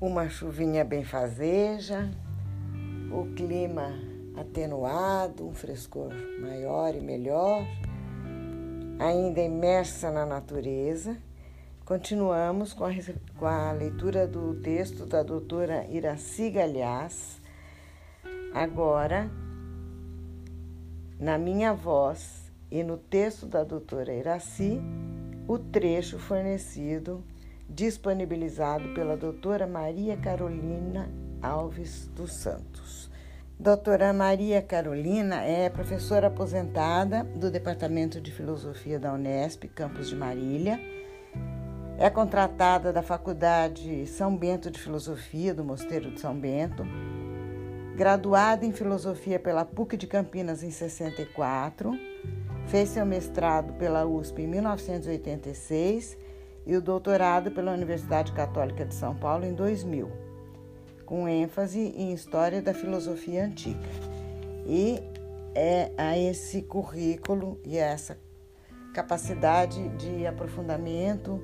uma chuvinha bem fazeja, o clima atenuado, um frescor maior e melhor, ainda imersa na natureza. Continuamos com a, com a leitura do texto da doutora Iraci Galhaz, agora na minha voz e no texto da doutora Iraci, o trecho fornecido, disponibilizado pela doutora Maria Carolina Alves dos Santos. Doutora Maria Carolina é professora aposentada do Departamento de Filosofia da Unesp, campus de Marília. É contratada da Faculdade São Bento de Filosofia do Mosteiro de São Bento. Graduada em Filosofia pela PUC de Campinas em 64. Fez seu mestrado pela USP em 1986 e o doutorado pela Universidade Católica de São Paulo em 2000 com ênfase em História da Filosofia Antiga. E é a esse currículo e a essa capacidade de aprofundamento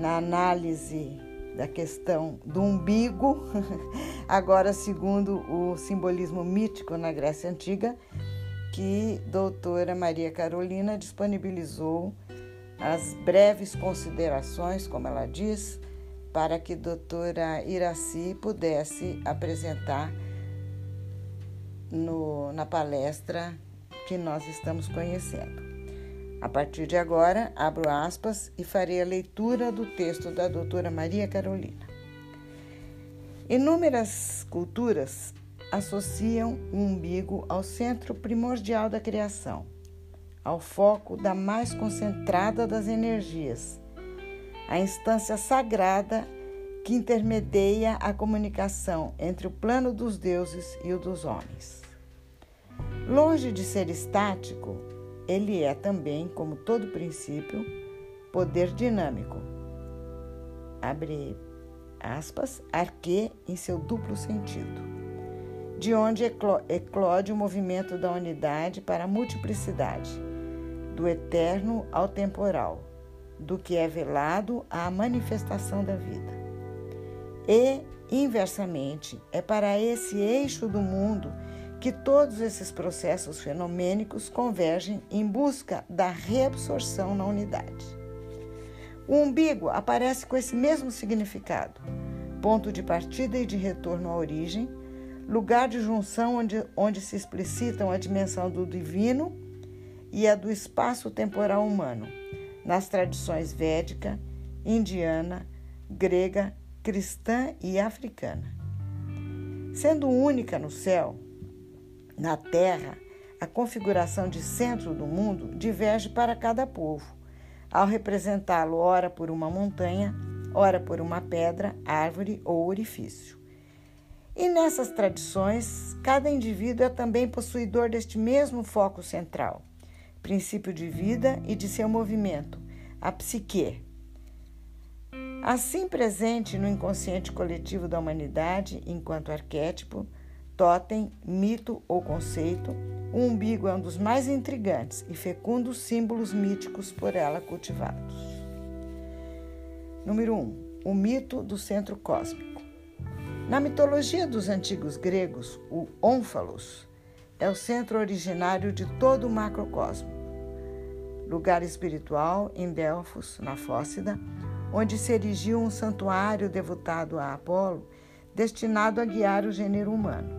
na análise da questão do umbigo, agora segundo o simbolismo mítico na Grécia Antiga, que doutora Maria Carolina disponibilizou as breves considerações, como ela diz, para que a doutora Iraci pudesse apresentar no, na palestra que nós estamos conhecendo. A partir de agora, abro aspas e farei a leitura do texto da doutora Maria Carolina. Inúmeras culturas associam o umbigo ao centro primordial da criação, ao foco da mais concentrada das energias a instância sagrada que intermedia a comunicação entre o plano dos deuses e o dos homens. Longe de ser estático, ele é também, como todo princípio, poder dinâmico. Abre aspas, arque em seu duplo sentido, de onde eclode o movimento da unidade para a multiplicidade, do eterno ao temporal do que é velado à manifestação da vida. E, inversamente, é para esse eixo do mundo que todos esses processos fenomênicos convergem em busca da reabsorção na unidade. O umbigo aparece com esse mesmo significado, ponto de partida e de retorno à origem, lugar de junção onde, onde se explicitam a dimensão do divino e a do espaço temporal humano nas tradições védica, indiana, grega, cristã e africana. Sendo única no céu, na terra, a configuração de centro do mundo diverge para cada povo, ao representá-lo ora por uma montanha, ora por uma pedra, árvore ou orifício. E nessas tradições, cada indivíduo é também possuidor deste mesmo foco central princípio de vida e de seu movimento, a psique. Assim presente no inconsciente coletivo da humanidade, enquanto arquétipo, totem, mito ou conceito, o umbigo é um dos mais intrigantes e fecundos símbolos míticos por ela cultivados. Número 1. Um, o mito do centro cósmico. Na mitologia dos antigos gregos, o ônfalos é o centro originário de todo o macrocosmo. Lugar espiritual em Delfos, na Fócida, onde se erigiu um santuário devotado a Apolo, destinado a guiar o gênero humano.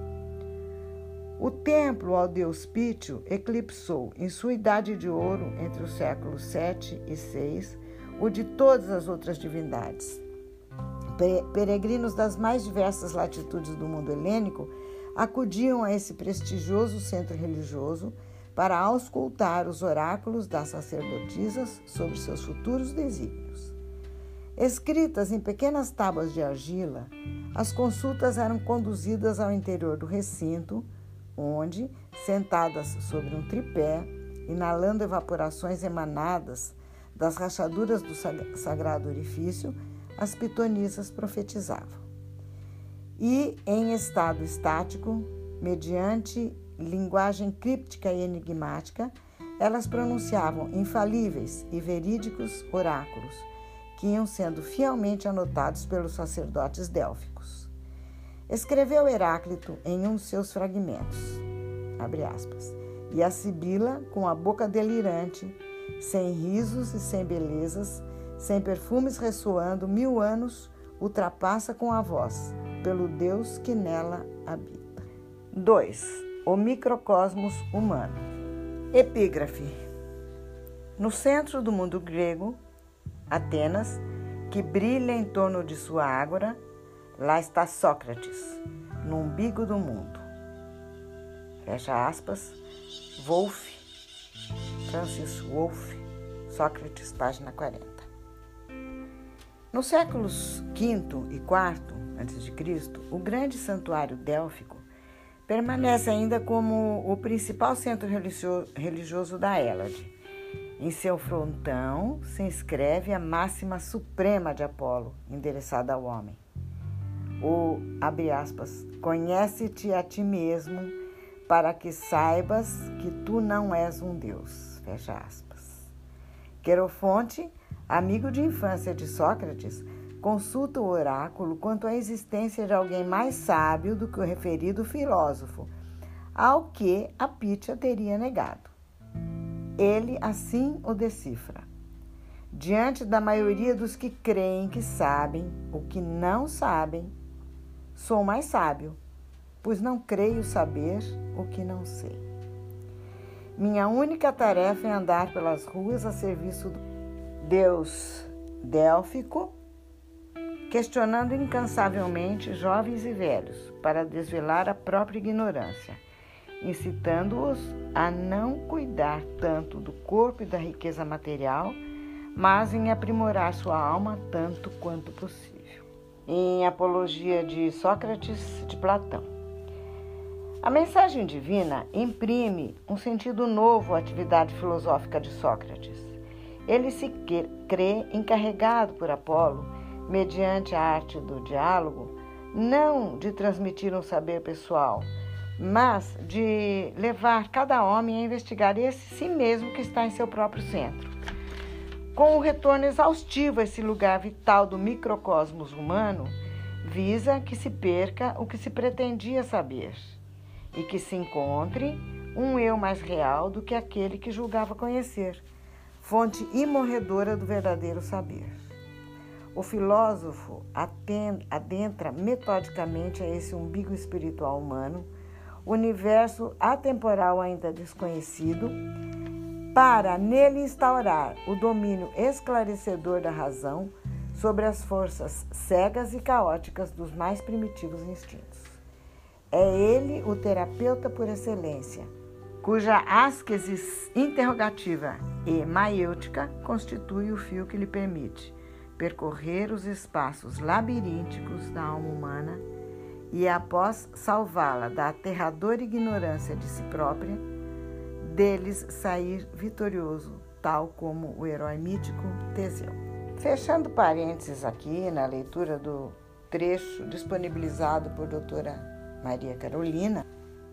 O templo ao deus Pítio eclipsou, em sua idade de ouro, entre os séculos 7 e 6, o de todas as outras divindades. Peregrinos das mais diversas latitudes do mundo helênico acudiam a esse prestigioso centro religioso para auscultar os oráculos das sacerdotisas sobre seus futuros desígnios. Escritas em pequenas tábuas de argila, as consultas eram conduzidas ao interior do recinto, onde, sentadas sobre um tripé, inalando evaporações emanadas das rachaduras do sagrado orifício, as pitonisas profetizavam. E, em estado estático, mediante linguagem críptica e enigmática, elas pronunciavam infalíveis e verídicos oráculos, que iam sendo fielmente anotados pelos sacerdotes délficos. Escreveu Heráclito em um de seus fragmentos, aspas, e a Sibila, com a boca delirante, sem risos e sem belezas, sem perfumes ressoando, mil anos ultrapassa com a voz, pelo Deus que nela habita. 2. O microcosmos humano. Epígrafe. No centro do mundo grego, Atenas, que brilha em torno de sua ágora, lá está Sócrates, no umbigo do mundo. Fecha aspas. Wolff, Francis Wolff, Sócrates, página 40. Nos séculos V e IV a.C., o grande santuário délfico permanece ainda como o principal centro religioso da Hélade. Em seu frontão se inscreve a máxima suprema de Apolo, endereçada ao homem. O, abre aspas, conhece-te a ti mesmo para que saibas que tu não és um Deus, fecha aspas. Querofonte, amigo de infância de Sócrates, consulta o oráculo quanto à existência de alguém mais sábio do que o referido filósofo, ao que a Pítia teria negado. Ele assim o decifra. Diante da maioria dos que creem que sabem o que não sabem, sou mais sábio, pois não creio saber o que não sei. Minha única tarefa é andar pelas ruas a serviço do Deus délfico, questionando incansavelmente jovens e velhos para desvelar a própria ignorância incitando-os a não cuidar tanto do corpo e da riqueza material, mas em aprimorar sua alma tanto quanto possível. Em Apologia de Sócrates de Platão. A mensagem divina imprime um sentido novo à atividade filosófica de Sócrates. Ele se crê encarregado por Apolo, mediante a arte do diálogo, não de transmitir um saber pessoal, mas de levar cada homem a investigar esse si mesmo que está em seu próprio centro. Com o retorno exaustivo a esse lugar vital do microcosmos humano, visa que se perca o que se pretendia saber e que se encontre um eu mais real do que aquele que julgava conhecer, fonte imorredora do verdadeiro saber. O filósofo adentra metodicamente a esse umbigo espiritual humano universo atemporal ainda desconhecido, para nele instaurar o domínio esclarecedor da razão sobre as forças cegas e caóticas dos mais primitivos instintos. É ele o terapeuta por excelência, cuja asquesis interrogativa e maiêutica constitui o fio que lhe permite percorrer os espaços labirínticos da alma humana e, após salvá-la da aterradora ignorância de si própria, deles sair vitorioso, tal como o herói mítico Teseu. Fechando parênteses aqui na leitura do trecho disponibilizado por doutora Maria Carolina,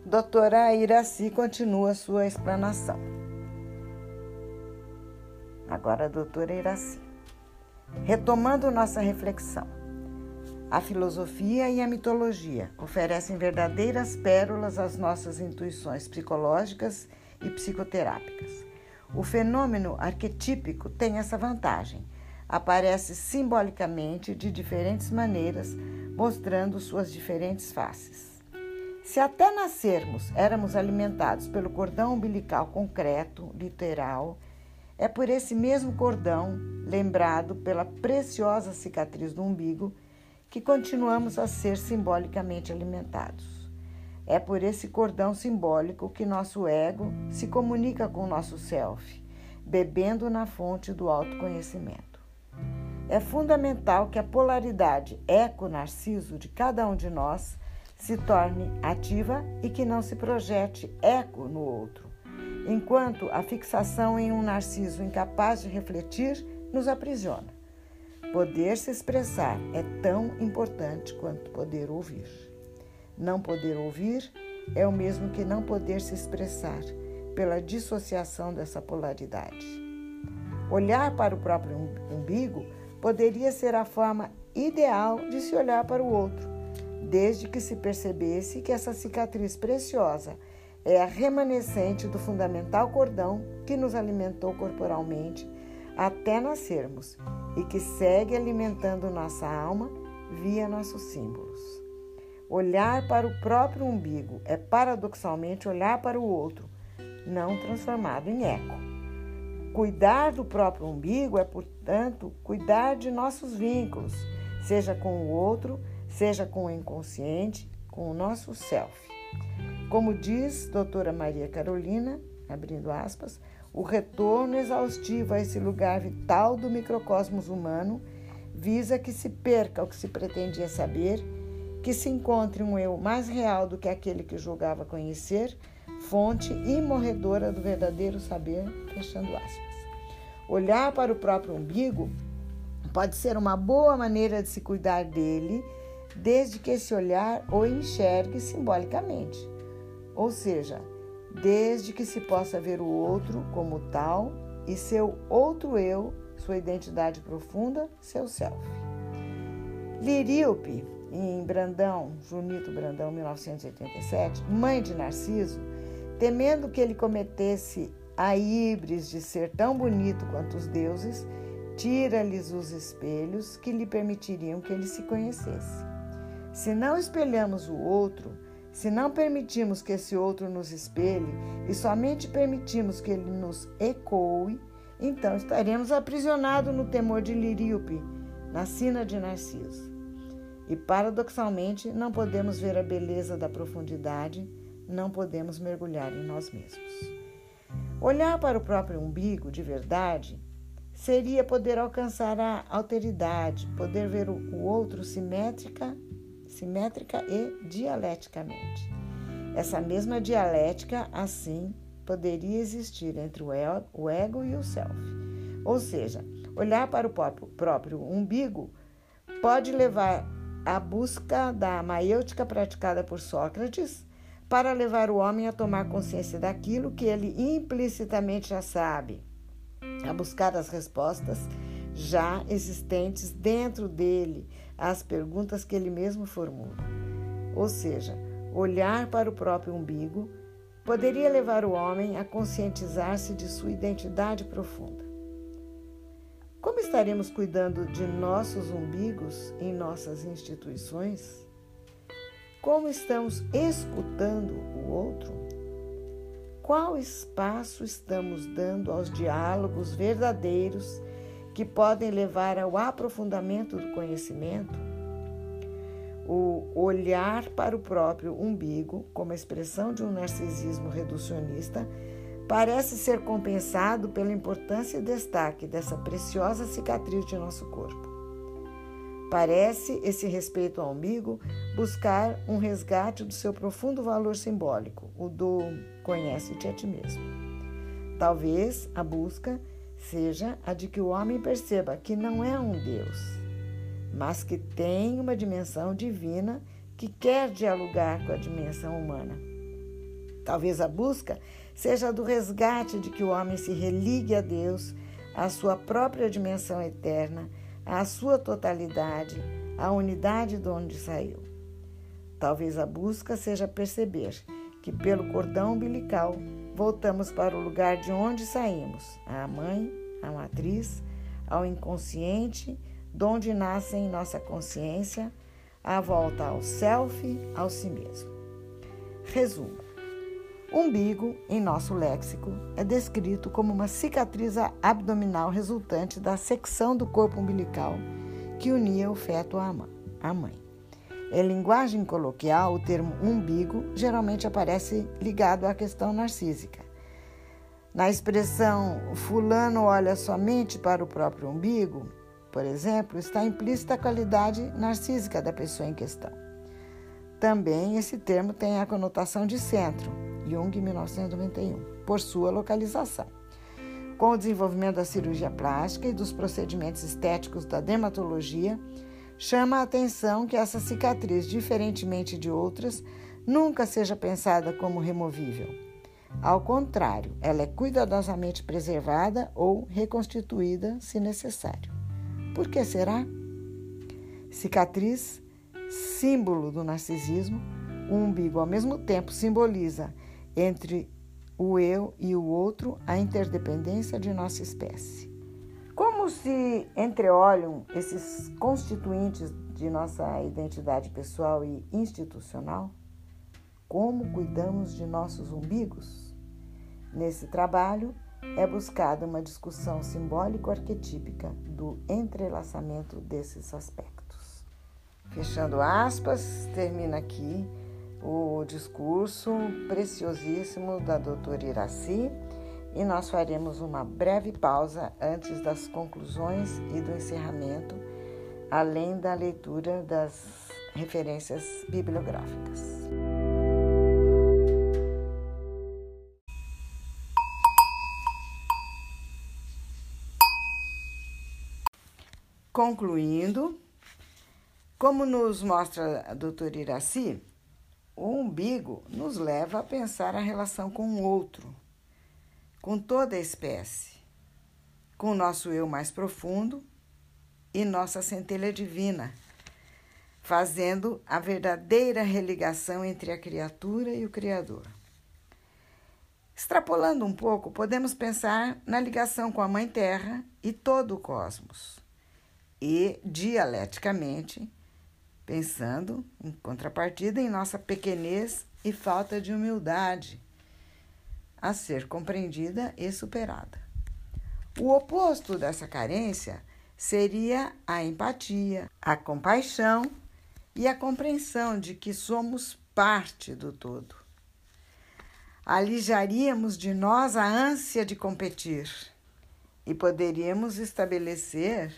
doutora Iraci continua sua explanação. Agora doutora Iraci. Retomando nossa reflexão, a filosofia e a mitologia oferecem verdadeiras pérolas às nossas intuições psicológicas e psicoterápicas. O fenômeno arquetípico tem essa vantagem. Aparece simbolicamente de diferentes maneiras, mostrando suas diferentes faces. Se até nascermos éramos alimentados pelo cordão umbilical concreto, literal, é por esse mesmo cordão, lembrado pela preciosa cicatriz do umbigo, que continuamos a ser simbolicamente alimentados. É por esse cordão simbólico que nosso ego se comunica com o nosso self, bebendo na fonte do autoconhecimento. É fundamental que a polaridade eco-narciso de cada um de nós se torne ativa e que não se projete eco no outro, enquanto a fixação em um narciso incapaz de refletir nos aprisiona. Poder se expressar é tão importante quanto poder ouvir. Não poder ouvir é o mesmo que não poder se expressar, pela dissociação dessa polaridade. Olhar para o próprio umbigo poderia ser a forma ideal de se olhar para o outro, desde que se percebesse que essa cicatriz preciosa é a remanescente do fundamental cordão que nos alimentou corporalmente até nascermos e que segue alimentando nossa alma via nossos símbolos. Olhar para o próprio umbigo é paradoxalmente olhar para o outro, não transformado em eco. Cuidar do próprio umbigo é, portanto, cuidar de nossos vínculos, seja com o outro, seja com o inconsciente, com o nosso self. Como diz doutora Maria Carolina, abrindo aspas, o retorno exaustivo a esse lugar vital do microcosmos humano visa que se perca o que se pretendia saber, que se encontre um eu mais real do que aquele que julgava conhecer, fonte imorredora do verdadeiro saber, fechando aspas. Olhar para o próprio umbigo pode ser uma boa maneira de se cuidar dele, desde que esse olhar o enxergue simbolicamente. Ou seja, desde que se possa ver o outro como tal e seu outro eu, sua identidade profunda, seu self. Liríope, em Brandão, Junito Brandão, 1987, mãe de Narciso, temendo que ele cometesse a híbris de ser tão bonito quanto os deuses, tira-lhes os espelhos que lhe permitiriam que ele se conhecesse. Se não espelhamos o outro, se não permitimos que esse outro nos espelhe e somente permitimos que ele nos ecoe, então estaremos aprisionados no temor de Liríope, na sina de Narciso. E paradoxalmente, não podemos ver a beleza da profundidade, não podemos mergulhar em nós mesmos. Olhar para o próprio umbigo de verdade seria poder alcançar a alteridade, poder ver o outro simétrica simétrica e dialeticamente. Essa mesma dialética, assim, poderia existir entre o ego e o self. Ou seja, olhar para o próprio umbigo pode levar à busca da maêutica praticada por Sócrates para levar o homem a tomar consciência daquilo que ele implicitamente já sabe, a buscar as respostas já existentes dentro dele às perguntas que ele mesmo formula. Ou seja, olhar para o próprio umbigo poderia levar o homem a conscientizar-se de sua identidade profunda. Como estaremos cuidando de nossos umbigos em nossas instituições? Como estamos escutando o outro? Qual espaço estamos dando aos diálogos verdadeiros que podem levar ao aprofundamento do conhecimento, o olhar para o próprio umbigo, como expressão de um narcisismo reducionista, parece ser compensado pela importância e destaque dessa preciosa cicatriz de nosso corpo. Parece esse respeito ao umbigo buscar um resgate do seu profundo valor simbólico, o do conhece-te a ti mesmo. Talvez a busca seja a de que o homem perceba que não é um Deus, mas que tem uma dimensão divina que quer dialogar com a dimensão humana. Talvez a busca seja do resgate de que o homem se religue a Deus, à sua própria dimensão eterna, à sua totalidade, à unidade de onde saiu. Talvez a busca seja perceber que, pelo cordão umbilical, voltamos para o lugar de onde saímos, à mãe, à matriz, ao inconsciente, de onde nasce em nossa consciência, a volta ao self, ao si mesmo. Resumo: umbigo, em nosso léxico, é descrito como uma cicatriz abdominal resultante da secção do corpo umbilical que unia o feto à mãe. Em linguagem coloquial, o termo umbigo geralmente aparece ligado à questão narcísica. Na expressão fulano olha somente para o próprio umbigo, por exemplo, está implícita a qualidade narcísica da pessoa em questão. Também esse termo tem a conotação de centro, Jung, 1991, por sua localização. Com o desenvolvimento da cirurgia plástica e dos procedimentos estéticos da dermatologia, Chama a atenção que essa cicatriz, diferentemente de outras, nunca seja pensada como removível. Ao contrário, ela é cuidadosamente preservada ou reconstituída se necessário. Por que será? Cicatriz símbolo do narcisismo, o umbigo ao mesmo tempo simboliza entre o eu e o outro a interdependência de nossa espécie. Se entreolham esses constituintes de nossa identidade pessoal e institucional? Como cuidamos de nossos umbigos? Nesse trabalho, é buscada uma discussão simbólico-arquetípica do entrelaçamento desses aspectos. Fechando aspas, termina aqui o discurso preciosíssimo da doutora Iraci e nós faremos uma breve pausa antes das conclusões e do encerramento, além da leitura das referências bibliográficas. Concluindo, como nos mostra a doutora Iraci, o umbigo nos leva a pensar a relação com o outro, com toda a espécie, com o nosso eu mais profundo e nossa centelha divina, fazendo a verdadeira religação entre a criatura e o Criador. Extrapolando um pouco, podemos pensar na ligação com a Mãe Terra e todo o cosmos e dialeticamente, pensando em contrapartida em nossa pequenez e falta de humildade a ser compreendida e superada. O oposto dessa carência seria a empatia, a compaixão e a compreensão de que somos parte do todo. Alijaríamos de nós a ânsia de competir e poderíamos estabelecer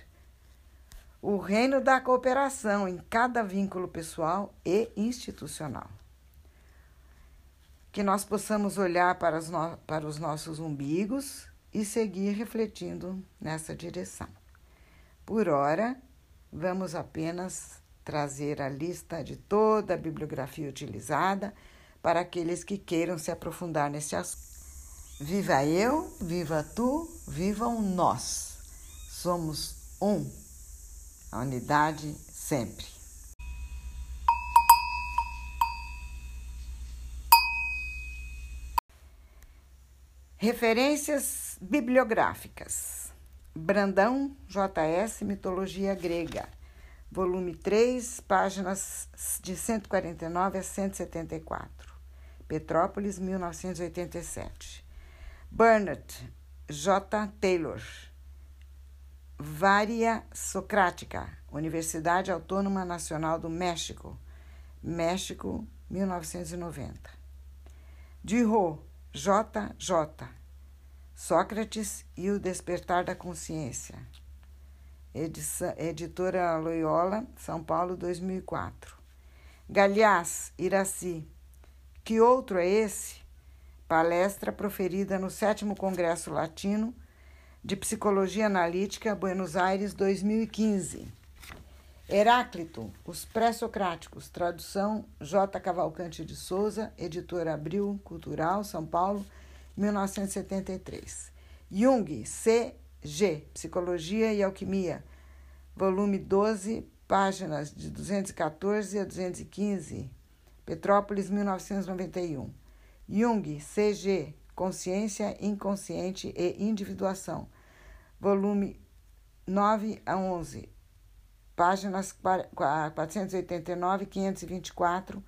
o reino da cooperação em cada vínculo pessoal e institucional. Que nós possamos olhar para os, no, para os nossos umbigos e seguir refletindo nessa direção. Por hora, vamos apenas trazer a lista de toda a bibliografia utilizada para aqueles que queiram se aprofundar nesse assunto. Viva eu, viva tu, vivam nós. Somos um a unidade sempre. Referências bibliográficas: Brandão, J.S. Mitologia Grega, volume 3, páginas de 149 a 174. Petrópolis, 1987. Burnett, J. Taylor. Varia Socrática, Universidade Autônoma Nacional do México, México, 1990. Dirro, J.J. Sócrates e o Despertar da Consciência. Edição, editora Loyola, São Paulo, 2004. Galhaz, Iraci. Que outro é esse? Palestra proferida no 7 Congresso Latino de Psicologia Analítica, Buenos Aires, 2015. Heráclito, Os Pré-Socráticos, tradução J. Cavalcante de Souza, editora Abril Cultural, São Paulo, 1973. Jung, C. G. Psicologia e Alquimia, volume 12, páginas de 214 a 215, Petrópolis, 1991. Jung, C. G. Consciência Inconsciente e Individuação, volume 9 a 11, páginas 489 e 524,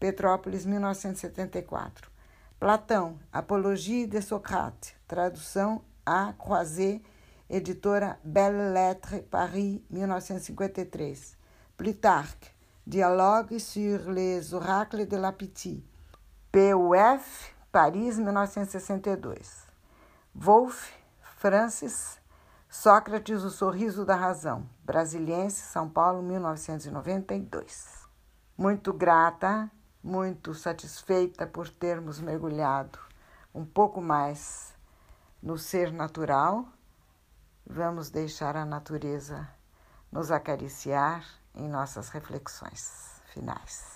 Petrópolis, 1974. Platão, Apologie de Socrate, tradução A. Croiset, editora Belles Lettres, Paris, 1953. Plutarque, Dialogue sur les oracles de la Pitié, PUF, Paris, 1962. Wolff, Francis, Sócrates, O Sorriso da Razão, Brasiliense, São Paulo, 1992. Muito grata, muito satisfeita por termos mergulhado um pouco mais no ser natural. Vamos deixar a natureza nos acariciar em nossas reflexões finais.